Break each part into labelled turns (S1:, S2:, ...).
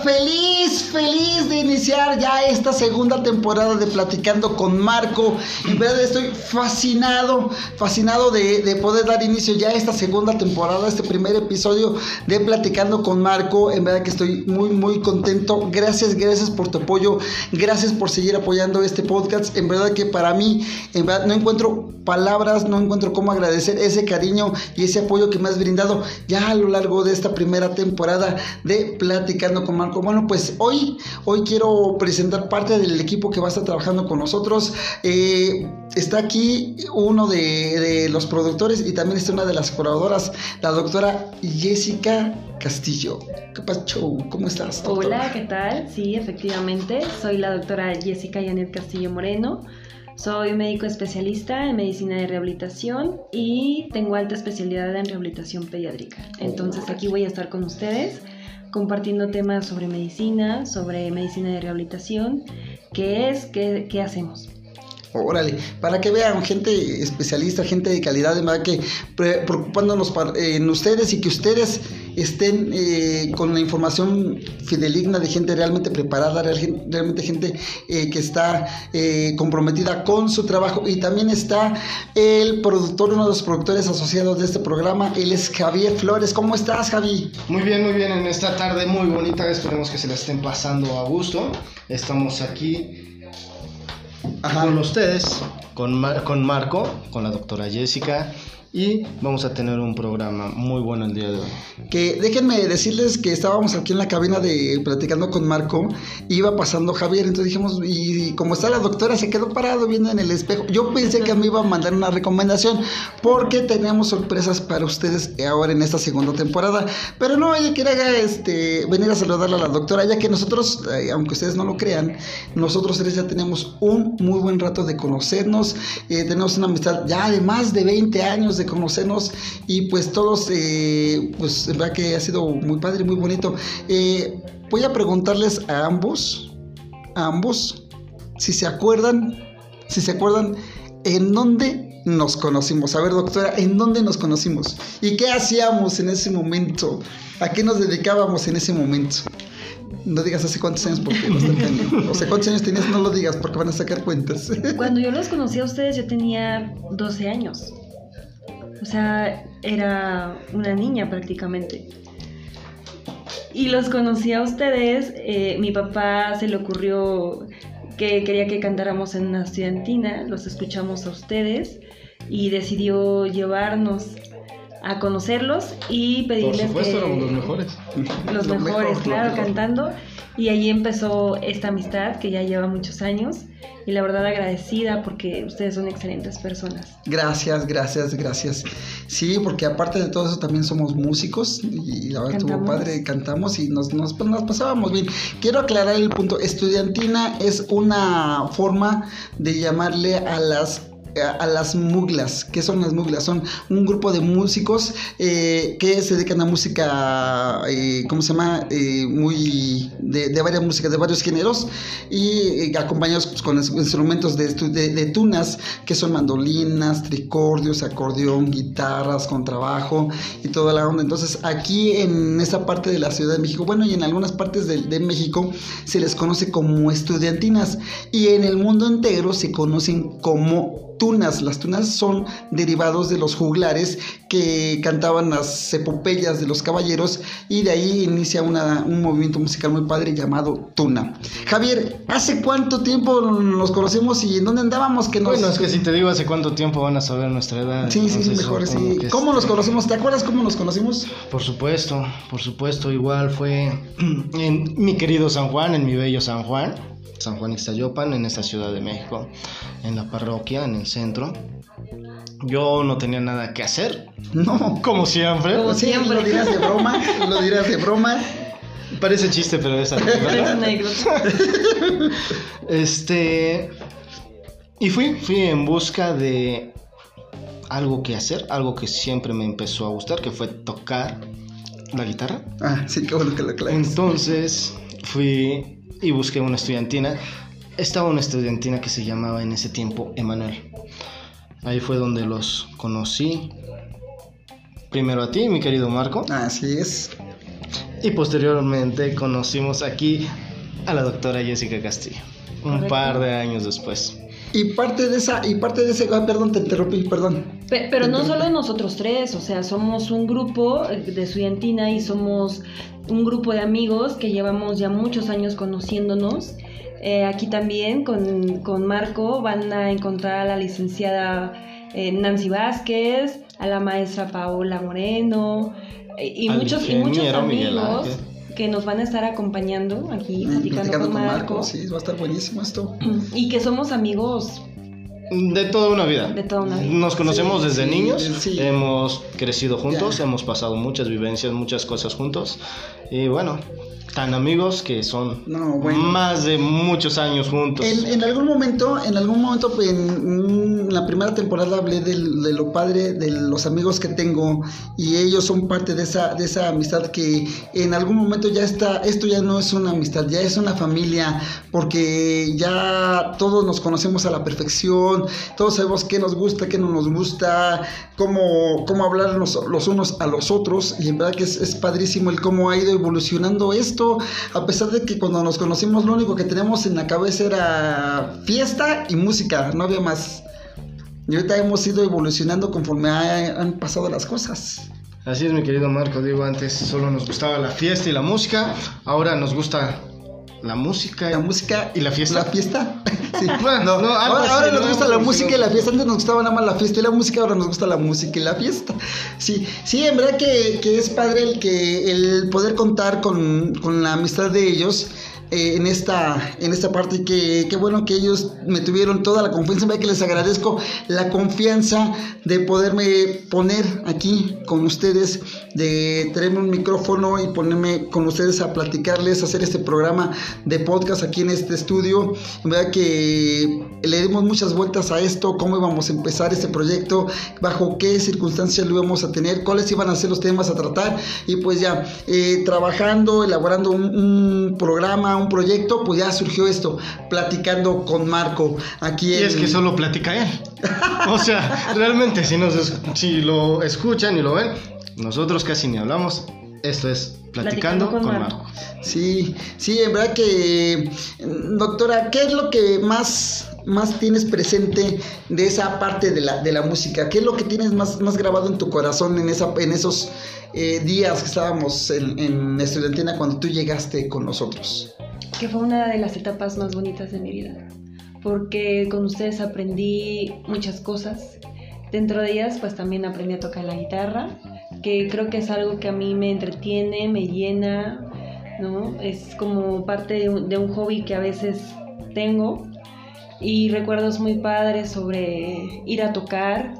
S1: feliz, feliz de iniciar ya esta segunda temporada de Platicando con Marco. En verdad estoy fascinado, fascinado de, poder dar inicio ya a esta segunda temporada, este primer episodio de Platicando con Marco. En verdad que estoy muy, muy contento. Gracias, gracias por tu apoyo. Gracias por seguir apoyando este podcast. En verdad que para mí, en verdad no encuentro palabras, no encuentro cómo agradecer ese cariño y ese apoyo que me has brindado ya a lo largo de esta primera temporada de Platicando con Marco. Bueno, pues hoy, hoy quiero presentar parte del equipo que va a estar trabajando con nosotros. Eh, está aquí uno de, los productores y también está una de las colaboradoras, la doctora Jessica Castillo. ¿Qué ¿Cómo estás?
S2: Hola, ¿qué tal? Sí, efectivamente, soy la doctora Jessica Janet Castillo Moreno. Soy médico especialista en medicina de rehabilitación y tengo alta especialidad en rehabilitación pediátrica. Entonces aquí voy a estar con ustedes compartiendo temas sobre medicina, sobre medicina de rehabilitación, qué es, qué, qué hacemos.
S1: Órale, para que vean gente especialista, gente de calidad, de verdad que preocupándonos en ustedes y que ustedes estén eh, con la información fideligna de gente realmente preparada, realmente gente eh, que está eh, comprometida con su trabajo. Y también está el productor, uno de los productores asociados de este programa, él es Javier Flores. ¿Cómo estás, Javi?
S3: Muy bien, muy bien, en esta tarde muy bonita, esperemos que se la estén pasando a gusto. Estamos aquí con ustedes, con, con Marco, con la doctora Jessica y vamos a tener un programa muy bueno el día de hoy.
S1: Que déjenme decirles que estábamos aquí en la cabina de platicando con Marco, iba pasando Javier, entonces dijimos, y como está la doctora, se quedó parado viendo en el espejo. Yo pensé que me iba a mandar una recomendación porque tenemos sorpresas para ustedes ahora en esta segunda temporada, pero no, ella quería este, venir a saludarle a la doctora, ya que nosotros, eh, aunque ustedes no lo crean, nosotros tres ya tenemos un muy buen rato de conocernos, eh, tenemos una amistad ya de más de 20 años de conocernos y pues todos, eh, pues en verdad que ha sido muy padre, muy bonito. Eh, voy a preguntarles a ambos, a ambos, si se acuerdan, si se acuerdan en dónde nos conocimos. A ver, doctora, ¿en dónde nos conocimos? ¿Y qué hacíamos en ese momento? ¿A qué nos dedicábamos en ese momento? No digas hace cuántos años porque está O sea, cuántos años tenías, no lo digas porque van a sacar cuentas.
S2: Cuando yo los conocí a ustedes, yo tenía 12 años. O sea, era una niña prácticamente. Y los conocí a ustedes. Eh, mi papá se le ocurrió que quería que cantáramos en una estudiantina. Los escuchamos a ustedes y decidió llevarnos a conocerlos y pedirles
S3: Por supuesto, éramos los mejores.
S2: Los, mejores, claro, cantando. Y ahí empezó esta amistad que ya lleva muchos años y la verdad agradecida porque ustedes son excelentes personas.
S1: Gracias, gracias, gracias. Sí, porque aparte de todo eso también somos músicos y la verdad estuvo padre, cantamos y nos, nos, nos pasábamos bien. Quiero aclarar el punto, estudiantina es una forma de llamarle a las a las muglas. ¿Qué son las muglas? Son un grupo de músicos eh, que se dedican a música, eh, ¿cómo se llama? Eh, muy de, varias músicas, de varios géneros y acompañados pues, con instrumentos de, de, tunas que son mandolinas, tricordios, acordeón, guitarras, contrabajo y toda la onda. Entonces aquí en esta parte de la Ciudad de México, bueno, y en algunas partes de México se les conoce como estudiantinas y en el mundo entero se conocen como tunas. Las tunas son derivados de los juglares que cantaban las epopeyas de los caballeros y de ahí inicia un movimiento musical muy padre llamado tuna. Javier, ¿hace cuánto tiempo nos conocemos y en dónde andábamos? Que
S3: Bueno, es que si te digo hace cuánto tiempo van a saber nuestra edad.
S1: Sí, sí, sí, mejor, sí. ¿Cómo nos conocimos? ¿Te acuerdas cómo nos conocimos?
S3: Por supuesto, por supuesto, igual fue en mi querido San Juan, en mi bello San Juan. San Juan Ixtayopan, en esta Ciudad de México, en la parroquia, en el centro. Yo no tenía nada que hacer.
S1: No.
S3: Como siempre.
S1: Como siempre. Lo dirás de broma. Lo dirás de broma.
S3: Parece chiste, pero es Este. Y fui, fui en busca de algo que hacer, algo que siempre me empezó a gustar, que fue tocar la guitarra.
S1: Ah, sí, qué bueno que lo aclaras.
S3: Entonces fui y busqué una estudiantina. Estaba una estudiantina que se llamaba en ese tiempo Emanuel. Ahí fue donde los conocí. Primero a ti, mi querido Marco.
S1: Así es.
S3: Y posteriormente conocimos aquí a la doctora Jessica Castillo, un par de años después.
S1: Y parte de esa, y parte de ese, ah, perdón, te interrumpí, perdón.
S2: pero no solo nosotros tres, o sea, somos un grupo de estudiantina y somos un grupo de amigos que llevamos ya muchos años conociéndonos. Eh, aquí también con, con, Marco van a encontrar a la licenciada eh, Nancy Vázquez, a la maestra Paola Moreno eh, y, muchos, y muchos amigos que nos van a estar acompañando aquí platicando, con, Marco.
S1: Sí, va a estar buenísimo esto.
S2: Y que somos amigos
S3: de toda una vida.
S2: De toda una vida.
S3: Nos conocemos desde niños, hemos crecido juntos, hemos pasado muchas vivencias, muchas cosas juntos. Y bueno, tan amigos que son más de muchos años juntos.
S1: En, algún momento, en algún momento, en, la primera temporada hablé de, lo padre de los amigos que tengo y ellos son parte de esa, de esa amistad que en algún momento ya está, esto ya no es una amistad, ya es una familia, porque ya todos nos conocemos a la perfección, todos sabemos qué nos gusta, qué no nos gusta, cómo, cómo hablar los, unos a los otros y en verdad que es, es padrísimo el cómo ha ido evolucionando esto a pesar de que cuando nos conocimos lo único que teníamos en la cabeza era fiesta y música, no había más. Y ahorita hemos ido evolucionando conforme han pasado las cosas.
S3: Así es, mi querido Marco. Digo, antes solo nos gustaba la fiesta y la música. Ahora nos gusta la música.
S1: La música
S3: y la fiesta.
S1: La fiesta. Sí. no, no, ahora, nos gusta la música y la fiesta. Antes nos gustaba nada más la fiesta y la música, ahora nos gusta la música y la fiesta. Sí, sí, en verdad que, que es padre el que el poder contar con, con la amistad de ellos eh, en, esta, en esta parte que qué bueno que ellos me tuvieron toda la confianza, que les agradezco la confianza de poderme poner aquí con ustedes, de tenerme un micrófono y ponerme con ustedes a platicarles, hacer este programa de podcast aquí en este estudio. Verdad que le dimos muchas vueltas a esto, cómo íbamos a empezar este proyecto, bajo qué circunstancias lo íbamos a tener, cuáles iban a ser los temas a tratar y pues ya eh, trabajando, elaborando un, un programa, un proyecto, pues ya surgió esto, platicando con Marco aquí.
S3: Y es que solo platica él. o sea, realmente si, nos, si lo escuchan y lo ven, nosotros casi ni hablamos. Esto es Platicando, con, Marco.
S1: Sí, sí, en verdad que, doctora, ¿qué es lo que más, más tienes presente de esa parte de la, de la música? ¿Qué es lo que tienes más, más grabado en tu corazón en, esa, en esos eh, días que estábamos en, en Estudiantina cuando tú llegaste con nosotros?
S2: Que fue una de las etapas más bonitas de mi vida, porque con ustedes aprendí muchas cosas. Dentro de ellas, pues también aprendí a tocar la guitarra, que creo que es algo que a mí me entretiene, me llena, ¿no? Es como parte de un, de un hobby que a veces tengo y recuerdos muy padres sobre ir a tocar,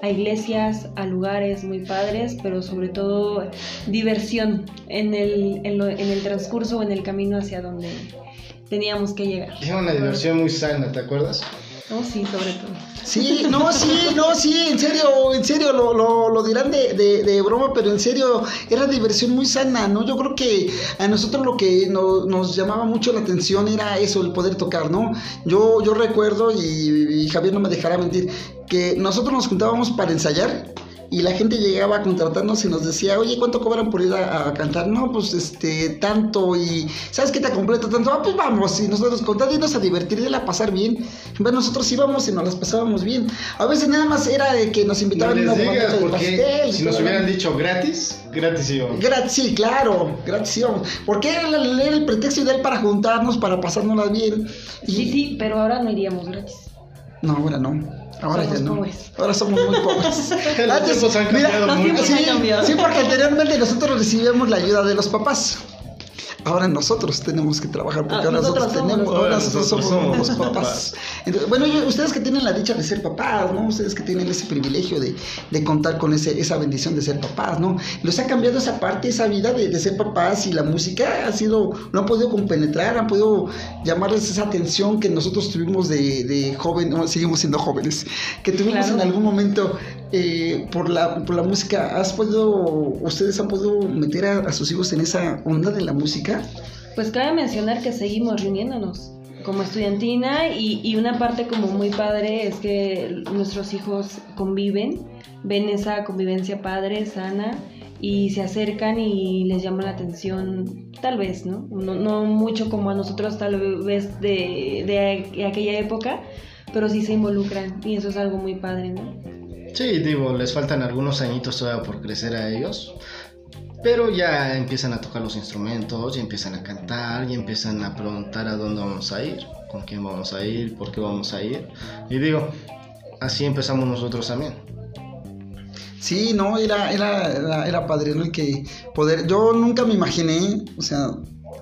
S2: a iglesias, a lugares muy padres, pero sobre todo diversión en el, en, el transcurso o en el camino hacia donde teníamos que llegar.
S3: Era una diversión muy sana, ¿te acuerdas?
S2: Oh, sí, sobre todo.
S1: Sí, no, sí, no, sí, en serio, en serio, lo, lo, lo dirán de, de, broma, pero en serio, era diversión muy sana, ¿no? Yo creo que a nosotros lo que nos llamaba mucho la atención era eso, el poder tocar, ¿no? Yo, yo recuerdo, y, y Javier no me dejará mentir, que nosotros nos juntábamos para ensayar y la gente llegaba a contratarnos y nos decía, oye, ¿cuánto cobran por ir a, cantar? No, pues este, tanto, y ¿sabes qué te completo tanto? Ah, pues vamos, y nosotros contándonos a divertir y a pasar bien. Bueno, nosotros íbamos y nos las pasábamos bien. A veces nada más era de que nos invitaban
S3: a una digas, porque Si nos hubieran dicho gratis, gratis íbamos.
S1: Gratis, sí, claro, gratis íbamos. Porque era, el pretexto ideal para juntarnos, para pasárnoslas bien.
S2: Sí, sí, pero ahora no iríamos gratis.
S1: No, ahora no. Ahora ya no. Ahora somos muy pobres.
S3: los tiempos han cambiado mucho.
S1: sí, porque anteriormente nosotros recibíamos la ayuda de los papás. Ahora nosotros tenemos que trabajar porque ah, ahora nosotros, tenemos, ahora nosotros, somos, los papás. bueno, ustedes que tienen la dicha de ser papás, ¿no? Ustedes que tienen ese privilegio de, de contar con ese, esa bendición de ser papás, ¿no? Los ha cambiado esa parte, esa vida de, de, ser papás y la música ha sido, no han podido compenetrar, han podido llamarles esa atención que nosotros tuvimos de, de joven, no, seguimos siendo jóvenes, que tuvimos en algún momento eh, por, la, por la música. ¿Has podido, ustedes han podido meter a sus hijos en esa onda de la música?
S2: Pues cabe mencionar que seguimos reuniéndonos como estudiantina y, una parte como muy padre es que nuestros hijos conviven, ven esa convivencia padre, sana y se acercan y les llama la atención, tal vez, ¿no? No, mucho como a nosotros tal vez de, de, aquella época, pero sí se involucran y eso es algo muy padre, ¿no?
S3: Sí, digo, les faltan algunos añitos todavía por crecer a ellos, pero ya empiezan a tocar los instrumentos, ya empiezan a cantar, y empiezan a preguntar a dónde vamos a ir, con quién vamos a ir, por qué vamos a ir. Y digo, así empezamos nosotros también.
S1: Sí, no, era, era, era, padre, ¿no? El que poder, yo nunca me imaginé, o sea,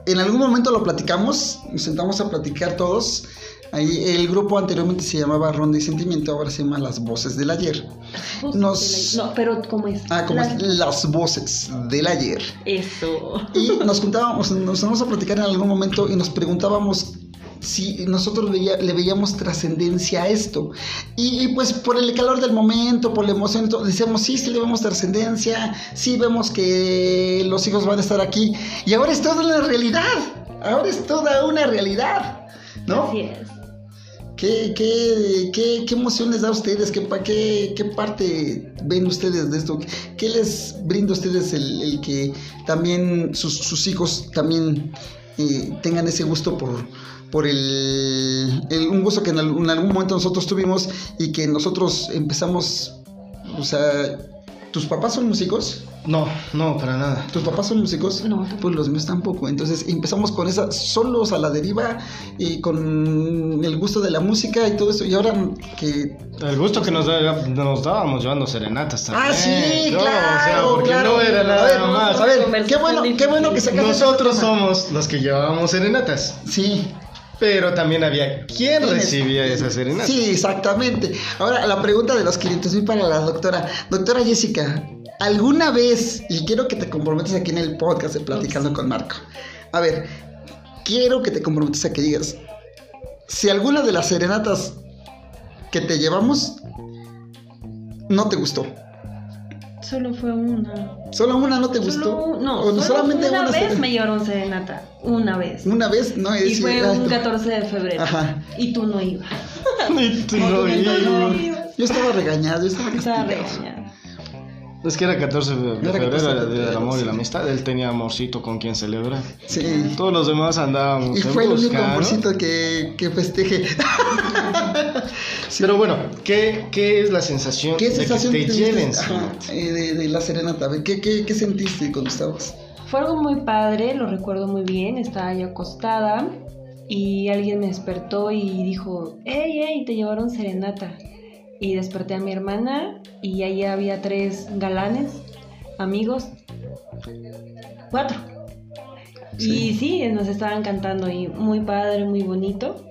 S1: en algún momento lo platicamos, nos sentamos a platicar todos. Ahí el grupo anteriormente se llamaba Ronda y Sentimiento, ahora se llama Las Voces del Ayer.
S2: Nos... No, pero ¿cómo es?
S1: Ah, como es Las Voces del Ayer.
S2: Eso.
S1: Y nos juntábamos, nos vamos a platicar en algún momento y nos preguntábamos si nosotros le veíamos trascendencia a esto. Y, pues por el calor del momento, por la emoción, decíamos, sí, sí le vemos trascendencia, sí vemos que los hijos van a estar aquí. Y ahora es toda una realidad, ahora es toda una realidad, ¿no?
S2: Así es.
S1: ¿Qué, qué, qué, qué emoción les da a ustedes? ¿Qué, qué, qué parte ven ustedes de esto? ¿Qué les brinda a ustedes el, que también sus, hijos también eh, tengan ese gusto por, por el, un gusto que en, algún momento nosotros tuvimos y que nosotros empezamos, o sea, ¿tus papás son músicos?
S3: No, no, para nada.
S1: ¿Tus papás son músicos?
S2: No.
S1: Pues los míos tampoco. Entonces empezamos con esa, solos a la deriva y con el gusto de la música y todo eso. Y ahora que...
S3: El gusto que nos, nos dábamos llevando serenatas
S1: también. Ah, sí, claro. O sea, porque no
S3: era nada más.
S1: A ver, qué bueno, qué bueno que
S3: Nosotros somos los que llevábamos serenatas.
S1: Sí.
S3: Pero también había quien recibía esa serenata.
S1: Sí, exactamente. Ahora, la pregunta de los clientes muy para la doctora. Doctora Jessica, ¿alguna vez, y quiero que te comprometas aquí en el podcast de Platicando con Marco, a ver, quiero que te comprometas a que digas, si alguna de las serenatas que te llevamos no te gustó,
S2: Solo fue una.
S1: ¿Solo una no te gustó?
S2: no, solamente una, vez me llevaron serenata. Una vez.
S1: Una vez, no.
S2: Y fue un 14 de febrero. Ajá. Y tú no ibas.
S3: y tú no, ibas.
S1: Yo estaba regañado, yo estaba,
S2: estaba regañado.
S3: Es que era 14 de febrero, era del amor y la amistad. Él tenía amorcito con quien celebrar.
S1: Sí.
S3: Todos los demás andábamos.
S1: Y fue el único amorcito que, que festeje.
S3: Pero bueno, ¿qué, ¿qué, es la sensación,
S1: ¿Qué
S3: sensación de que te, lleven?
S1: Eh, de, de, la serenata. ¿Qué, qué, qué sentiste cuando estabas?
S2: Fue algo muy padre, lo recuerdo muy bien. Estaba yo acostada y alguien me despertó y dijo: ¡Ey, ey! Te llevaron serenata y desperté a mi hermana y ahí había tres galanes, amigos, cuatro. Y sí, nos estaban cantando y muy padre, muy bonito.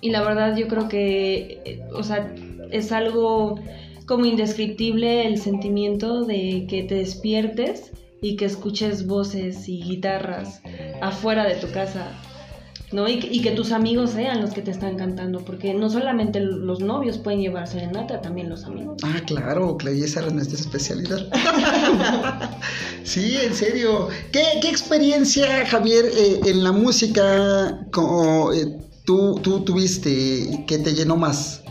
S2: Y la verdad yo creo que, o sea, es algo como indescriptible el sentimiento de que te despiertes y que escuches voces y guitarras afuera de tu casa ¿no? Y, que tus amigos sean los que te están cantando, porque no solamente los novios pueden llevar serenata, también los amigos.
S1: Ah, claro, Clay, esa era nuestra especialidad. sí, en serio. ¿Qué, experiencia, Javier, eh, en la música como, eh, tú, tú tuviste que te llenó más?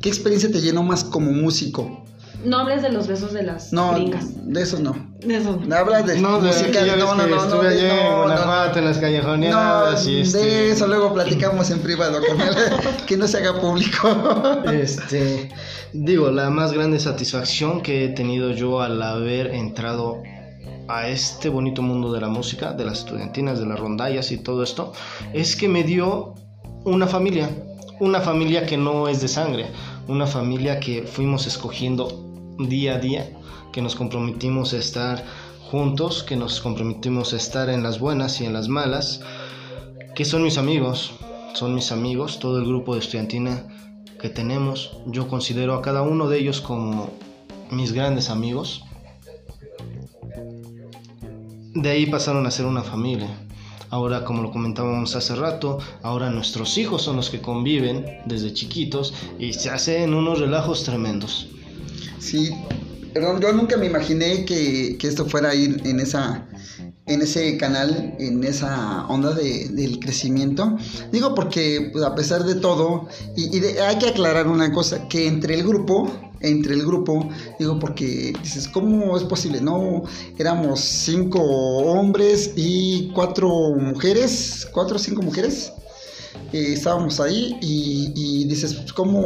S1: ¿Qué experiencia te llenó más como músico?
S2: No hables de los besos de las
S1: no, de esos no.
S2: De eso.
S1: No hablas de
S3: no,
S1: música.
S3: De, no, no, no, estuve allí en Guanajuato, en las callejoneadas y este...
S1: De eso luego platicamos en privado con él, que no se haga público.
S3: este, digo, la más grande satisfacción que he tenido yo al haber entrado a este bonito mundo de la música, de las estudiantinas, de las rondallas y todo esto, es que me dio una familia, una familia que no es de sangre, una familia que fuimos escogiendo día a día, que nos comprometimos a estar juntos, que nos comprometimos a estar en las buenas y en las malas, que son mis amigos, son mis amigos, todo el grupo de estudiantina que tenemos, yo considero a cada uno de ellos como mis grandes amigos. De ahí pasaron a ser una familia. Ahora, como lo comentábamos hace rato, ahora nuestros hijos son los que conviven desde chiquitos y se hacen unos relajos tremendos.
S1: Sí, perdón, yo nunca me imaginé que, esto fuera a ir en esa en ese canal, en esa onda de, del crecimiento. Digo porque pues, a pesar de todo, y, hay que aclarar una cosa, que entre el grupo entre el grupo, digo, porque dices, ¿cómo es posible? No, éramos cinco hombres y cuatro mujeres, cuatro o cinco mujeres. Eh, estábamos ahí y, dices, pues, ¿cómo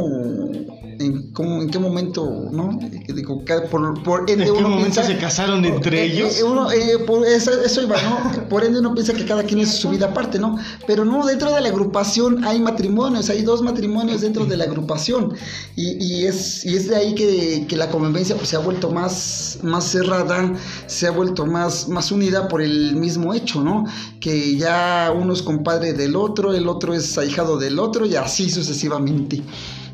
S1: en, en, qué momento, ¿no?
S3: Digo, por, por ende ¿En qué momento se casaron entre eh, ellos?
S1: Eh, por eso, iba, ¿no? Por ende uno piensa que cada quien es su vida aparte, ¿no? Pero no, dentro de la agrupación hay matrimonios, hay dos matrimonios dentro de la agrupación y, y es, y es de ahí que, que la convivencia pues, se ha vuelto más, más cerrada, se ha vuelto más, más unida por el mismo hecho, ¿no? Que ya uno es compadre del otro, el otro es ahijado del otro y así sucesivamente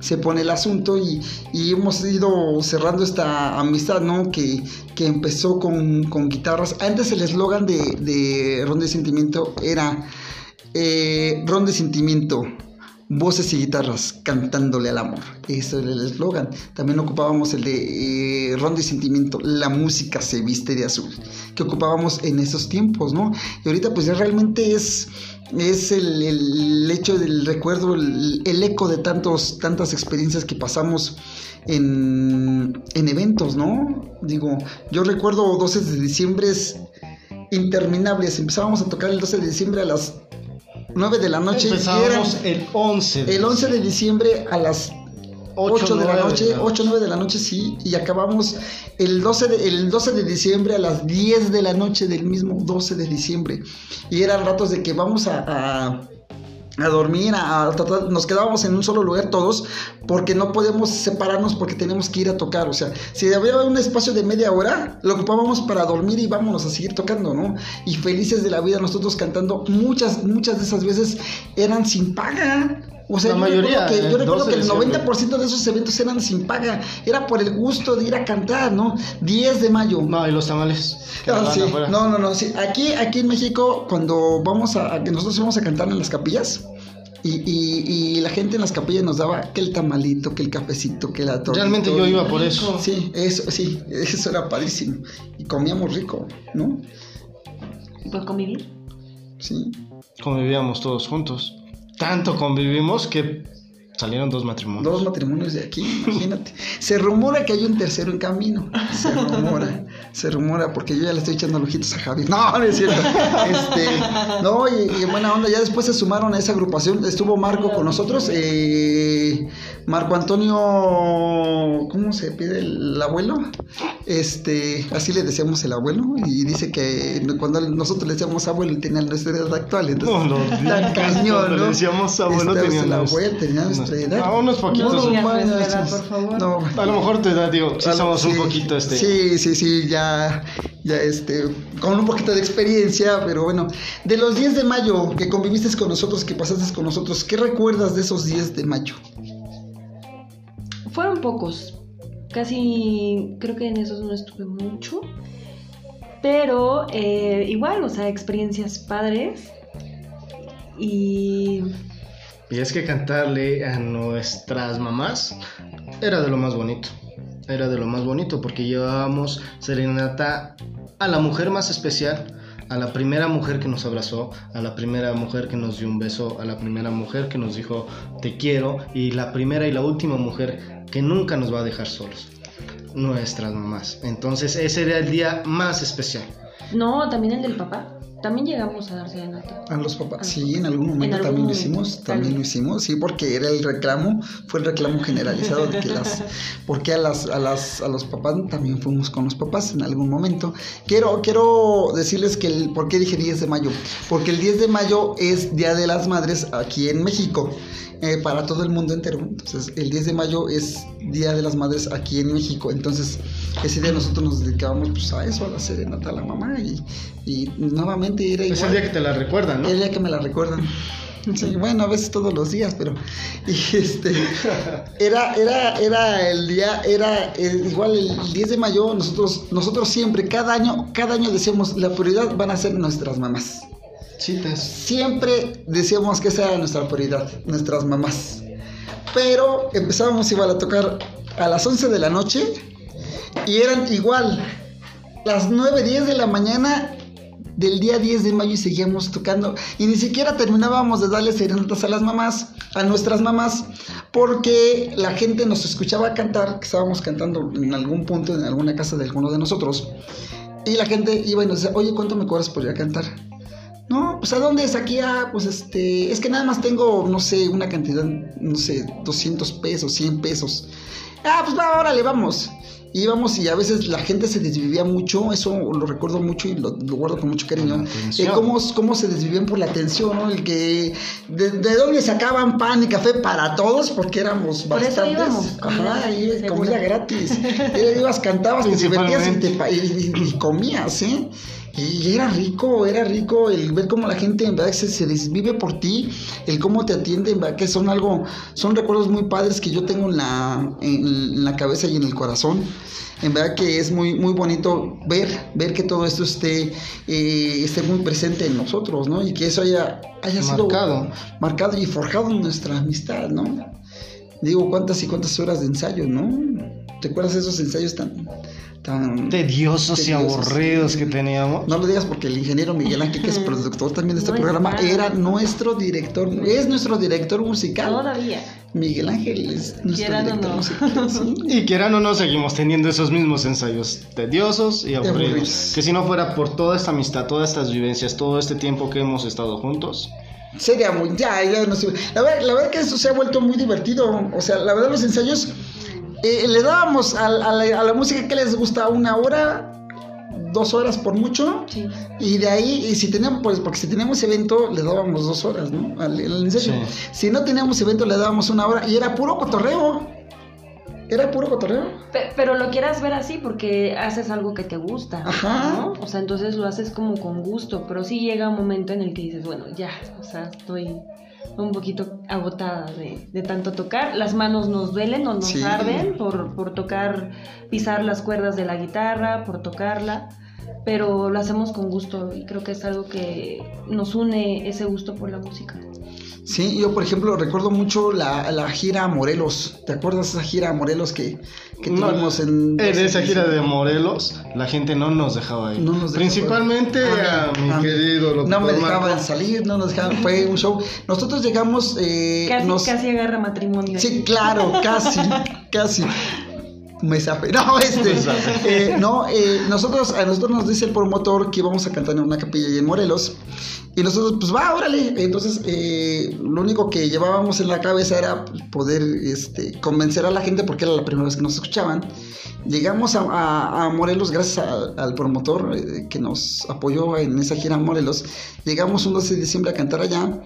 S1: se pone el asunto y, hemos ido cerrando esta amistad, ¿no? Que, empezó con, guitarras. Antes el eslogan de, de Ron de Sentimiento era eh, Ron de Sentimiento, voces y guitarras cantándole al amor. Eso era el eslogan. También ocupábamos el de eh, Ron de Sentimiento, la música se viste de azul, que ocupábamos en esos tiempos, ¿no? Y ahorita pues ya realmente es es el, hecho del recuerdo, el, eco de tantos, tantas experiencias que pasamos en, eventos, ¿no? Digo, yo recuerdo 12 de diciembre interminables. Empezábamos a tocar el 12 de diciembre a las 9 de la noche.
S3: Empezábamos el 11.
S1: el 11 de diciembre a las 8, de la noche, 8, 9 de la noche, sí, y acabamos el 12, de, el 12 de diciembre a las 10 de la noche del mismo 12 de diciembre. Y eran ratos de que vamos a, a, dormir, a, tratar, nos quedábamos en un solo lugar todos, porque no podemos separarnos porque tenemos que ir a tocar. O sea, si había un espacio de media hora, lo ocupábamos para dormir y vámonos a seguir tocando, ¿no? Y felices de la vida, nosotros cantando, muchas, muchas de esas veces eran sin paga. O sea, la yo mayoría. Recuerdo que, yo recuerdo que el 90% de esos eventos eran sin paga. Era por el gusto de ir a cantar, ¿no? 10 de mayo.
S3: No, y los tamales.
S1: Ah, sí. No, no, no. Sí. Aquí, aquí en México, cuando vamos a. que nosotros vamos a cantar en las capillas. Y, y, y, la gente en las capillas nos daba que el tamalito, que el cafecito, que la
S3: torta. Realmente yo iba por eso.
S1: Sí, eso, sí, eso era padrísimo. Y comíamos rico, ¿no?
S2: ¿Por convivir?
S1: Sí.
S3: Convivíamos todos juntos tanto convivimos que salieron dos matrimonios.
S1: Dos matrimonios de aquí, imagínate. Se rumora que hay un tercero en camino. Se rumora, se rumora, porque yo ya le estoy echando ojitos a Javi. No, no es cierto. Este, no, y, en buena onda, ya después se sumaron a esa agrupación. Estuvo Marco con nosotros. Eh, Marco Antonio, ¿cómo se pide el abuelo? Este, así le decíamos el abuelo. Y dice que cuando nosotros le decíamos abuelo, tenía nuestra edad actual. Entonces, no, no, tan cañón, ¿no?
S3: Le decíamos abuelo,
S1: este, tenía, el abuelo, tenía nuestra edad.
S3: A unos poquitos. No, no, por favor. No, a lo mejor te da, digo, sí somos un poquito este.
S1: Sí, sí, sí, ya, ya este, con un poquito de experiencia, pero bueno. De los 10 de mayo que conviviste con nosotros, que pasaste con nosotros, ¿qué recuerdas de esos 10 de mayo?
S2: Pocos. Casi, creo que en esos no estuve mucho. Pero eh, igual, o sea, experiencias padres. Y
S3: y es que cantarle a nuestras mamás era de lo más bonito. Era de lo más bonito porque llevábamos serenata a la mujer más especial, a la primera mujer que nos abrazó, a la primera mujer que nos dio un beso, a la primera mujer que nos dijo te quiero y la primera y la última mujer que nunca nos va a dejar solos. Nuestras mamás. Entonces ese era el día más especial.
S2: No, también el del papá. También llegamos a dar serenata.
S1: A los papás. Sí, en algún momento también lo hicimos. También lo hicimos, sí, porque era el reclamo, fue el reclamo generalizado de que las. Porque a las, a las, a los papás también fuimos con los papás en algún momento. Quiero, quiero decirles que el, por qué dije 10 de mayo. Porque el 10 de mayo es Día de las Madres aquí en México. Eh, para todo el mundo entero. Entonces, el 10 de mayo es Día de las Madres aquí en México. Entonces, ese día nosotros nos dedicábamos pues, a eso, a la serenata a la mamá. Y, y nuevamente era
S3: igual. Es el día que te la recuerdan, ¿no?
S1: El día que me la recuerdan. Sí, bueno, a veces todos los días, pero y este era era era el día era igual el 10 de mayo nosotros nosotros siempre cada año cada año decíamos la prioridad van a ser nuestras mamás. Siempre decíamos que esa era nuestra prioridad, nuestras mamás. Pero empezábamos igual a tocar a las 11 de la noche y eran igual las 9, 10 de la mañana del día 10 de mayo y seguíamos tocando. Y ni siquiera terminábamos de darle serenatas a las mamás, a nuestras mamás, porque la gente nos escuchaba cantar, que estábamos cantando en algún punto, en alguna casa de alguno de nosotros. Y la gente iba y nos decía, oye, ¿cuánto me cobras por ir cantar? No, pues ¿a dónde es aquí? Ah, pues este, es que nada más tengo, no sé, una cantidad, no sé, 200 pesos, 100 pesos. Ah, pues va, órale, vamos íbamos y a veces la gente se desvivía mucho, eso lo recuerdo mucho y lo, guardo con mucho cariño, eh, cómo, cómo, se desvivían por la atención, ¿no? El que, de, dónde sacaban pan y café para todos, porque éramos
S2: por bastantes. Eso íbamos,
S1: Ajá, y comida gratis. ibas, cantabas, te divertías y, te, y comías, ¿eh? Y era rico, era rico el ver cómo la gente en verdad se, se desvive por ti, el cómo te atiende, en verdad que son algo, son recuerdos muy padres que yo tengo en la, en, la cabeza y en el corazón. En verdad que es muy, muy bonito ver, ver que todo esto esté, eh, esté muy presente en nosotros, ¿no? Y que eso haya, haya marcado. sido marcado y forjado en nuestra amistad, ¿no? Digo, cuántas y cuántas horas de ensayo, ¿no? ¿Te acuerdas de esos ensayos tan, tan
S3: tediosos, y aburridos que teníamos.
S1: No lo digas porque el ingeniero Miguel Ángel, que es productor también de este programa, era nuestro director, es nuestro director musical.
S2: Todavía.
S1: Miguel Ángel es nuestro director musical.
S3: Y quieran o no, seguimos teniendo esos mismos ensayos tediosos y aburridos. Que si no fuera por toda esta amistad, todas estas vivencias, todo este tiempo que hemos estado juntos,
S1: sería muy ya, ya no sé. La verdad, la verdad que eso se ha vuelto muy divertido. O sea, la verdad los ensayos eh, le dábamos a, la, música que les gusta una hora, dos horas por mucho. Y de ahí, y si teníamos, pues, porque si teníamos evento, le dábamos dos horas, ¿no? Al, ensayo. Si no teníamos evento, le dábamos una hora y era puro cotorreo. Era puro cotorreo.
S2: Pero, lo quieras ver así porque haces algo que te gusta. Ajá. O sea, entonces lo haces como con gusto. Pero sí llega un momento en el que dices, bueno, ya, o sea, estoy un poquito agotada de, tanto tocar. Las manos nos duelen o nos arden por, por tocar, pisar las cuerdas de la guitarra, por tocarla, pero lo hacemos con gusto y creo que es algo que nos une ese gusto por la música.
S1: Sí, yo por ejemplo recuerdo mucho la, la gira a Morelos. ¿Te acuerdas de esa gira a Morelos que, que tuvimos en...
S3: En esa gira de Morelos la gente no nos dejaba ir. Principalmente a, mi, querido
S1: No me dejaban salir, no nos dejaban... Fue un show. Nosotros llegamos... Eh,
S2: casi, casi agarra matrimonio.
S1: Sí, claro, casi, casi me No, este. Eh, no, eh, nosotros, a nosotros nos dice el promotor que íbamos a cantar en una capilla ahí en Morelos. Y nosotros, pues va, órale. Entonces, eh, lo único que llevábamos en la cabeza era poder este, convencer a la gente porque era la primera vez que nos escuchaban. Llegamos a, Morelos gracias al promotor que nos apoyó en esa gira en Morelos. Llegamos un 12 de diciembre a cantar allá.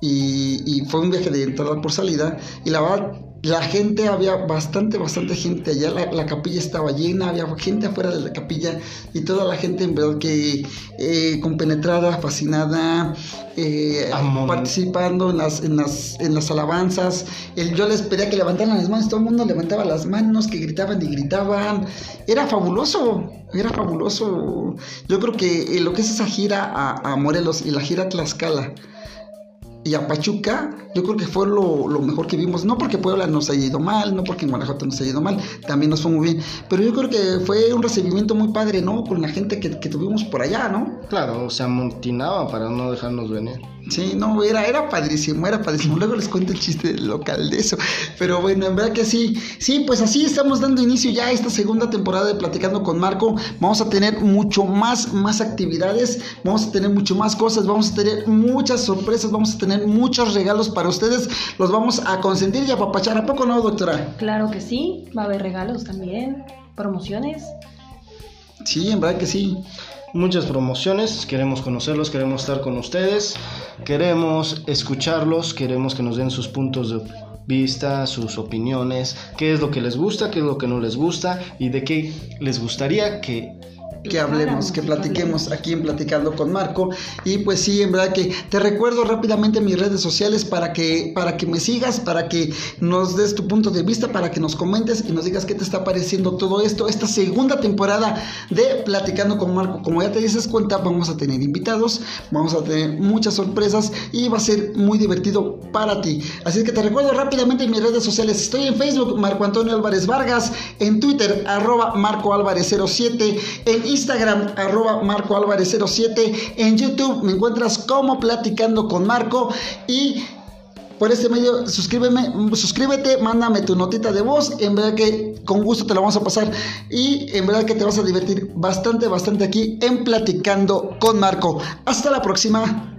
S1: Y, y, fue un viaje de entrada por salida. Y la verdad, la gente, había bastante, bastante gente allá, la, capilla estaba llena, había gente afuera de la capilla y toda la gente en verdad que eh, compenetrada, fascinada, eh, participando en las, en las, en las alabanzas. El, yo les pedía que levantaran las manos, todo el mundo levantaba las manos, que gritaban y gritaban. Era fabuloso, era fabuloso. Yo creo que eh, lo que es esa gira a, a Morelos y la gira a Tlaxcala, y a Pachuca, yo creo que fue lo, mejor que vimos. No porque Puebla nos haya ido mal, no porque en Guanajuato nos haya ido mal, también nos fue muy bien. Pero yo creo que fue un recibimiento muy padre, ¿no? Con la gente que, que tuvimos por allá, ¿no?
S3: Claro, se amontinaba para no dejarnos venir.
S1: Sí, no, era, era padrísimo, era padrísimo. Luego les cuento el chiste local de eso. Pero bueno, en verdad que sí. Sí, pues así estamos dando inicio ya a esta segunda temporada de Platicando con Marco. Vamos a tener mucho más, más actividades, vamos a tener mucho más cosas, vamos a tener muchas sorpresas, vamos a tener muchos regalos para ustedes. Los vamos a consentir y a papachar. ¿A poco no, doctora?
S2: Claro que sí, va a haber regalos también, promociones.
S1: Sí, en verdad que sí
S3: muchas promociones, queremos conocerlos, queremos estar con ustedes, queremos escucharlos, queremos que nos den sus puntos de vista, sus opiniones, qué es lo que les gusta, qué es lo que no les gusta y de qué les gustaría que
S1: que hablemos, que platiquemos aquí en Platicando con Marco. Y pues sí, en verdad que te recuerdo rápidamente mis redes sociales para que, para que me sigas, para que nos des tu punto de vista, para que nos comentes y nos digas qué te está pareciendo todo esto, esta segunda temporada de Platicando con Marco. Como ya te dices cuenta, vamos a tener invitados, vamos a tener muchas sorpresas y va a ser muy divertido para ti. Así que te recuerdo rápidamente mis redes sociales. Estoy en Facebook, Marco Antonio Álvarez Vargas, en Twitter, arroba Marco Álvarez 07, en Instagram, arroba Marco Álvarez 07. En YouTube me encuentras como Platicando con Marco. Y por este medio, suscríbeme, suscríbete, mándame tu notita de voz. En verdad que con gusto te la vamos a pasar. Y en verdad que te vas a divertir bastante, bastante aquí en Platicando con Marco. Hasta la próxima.